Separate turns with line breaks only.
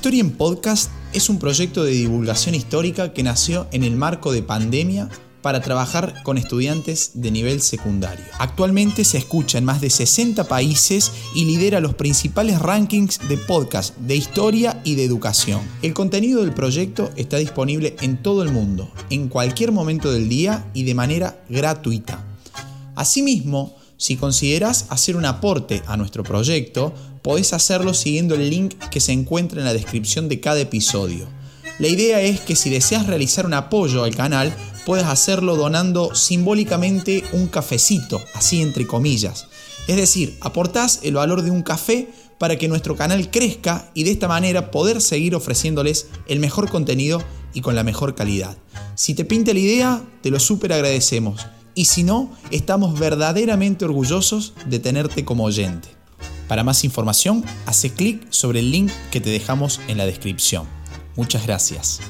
Historia en Podcast es un proyecto de divulgación histórica que nació en el marco de pandemia para trabajar con estudiantes de nivel secundario. Actualmente se escucha en más de 60 países y lidera los principales rankings de podcast de historia y de educación. El contenido del proyecto está disponible en todo el mundo, en cualquier momento del día y de manera gratuita. Asimismo, si consideras hacer un aporte a nuestro proyecto, podés hacerlo siguiendo el link que se encuentra en la descripción de cada episodio. La idea es que si deseas realizar un apoyo al canal, puedas hacerlo donando simbólicamente un cafecito, así entre comillas. Es decir, aportás el valor de un café para que nuestro canal crezca y de esta manera poder seguir ofreciéndoles el mejor contenido y con la mejor calidad. Si te pinta la idea, te lo súper agradecemos y si no, estamos verdaderamente orgullosos de tenerte como oyente. Para más información, hace clic sobre el link que te dejamos en la descripción. Muchas gracias.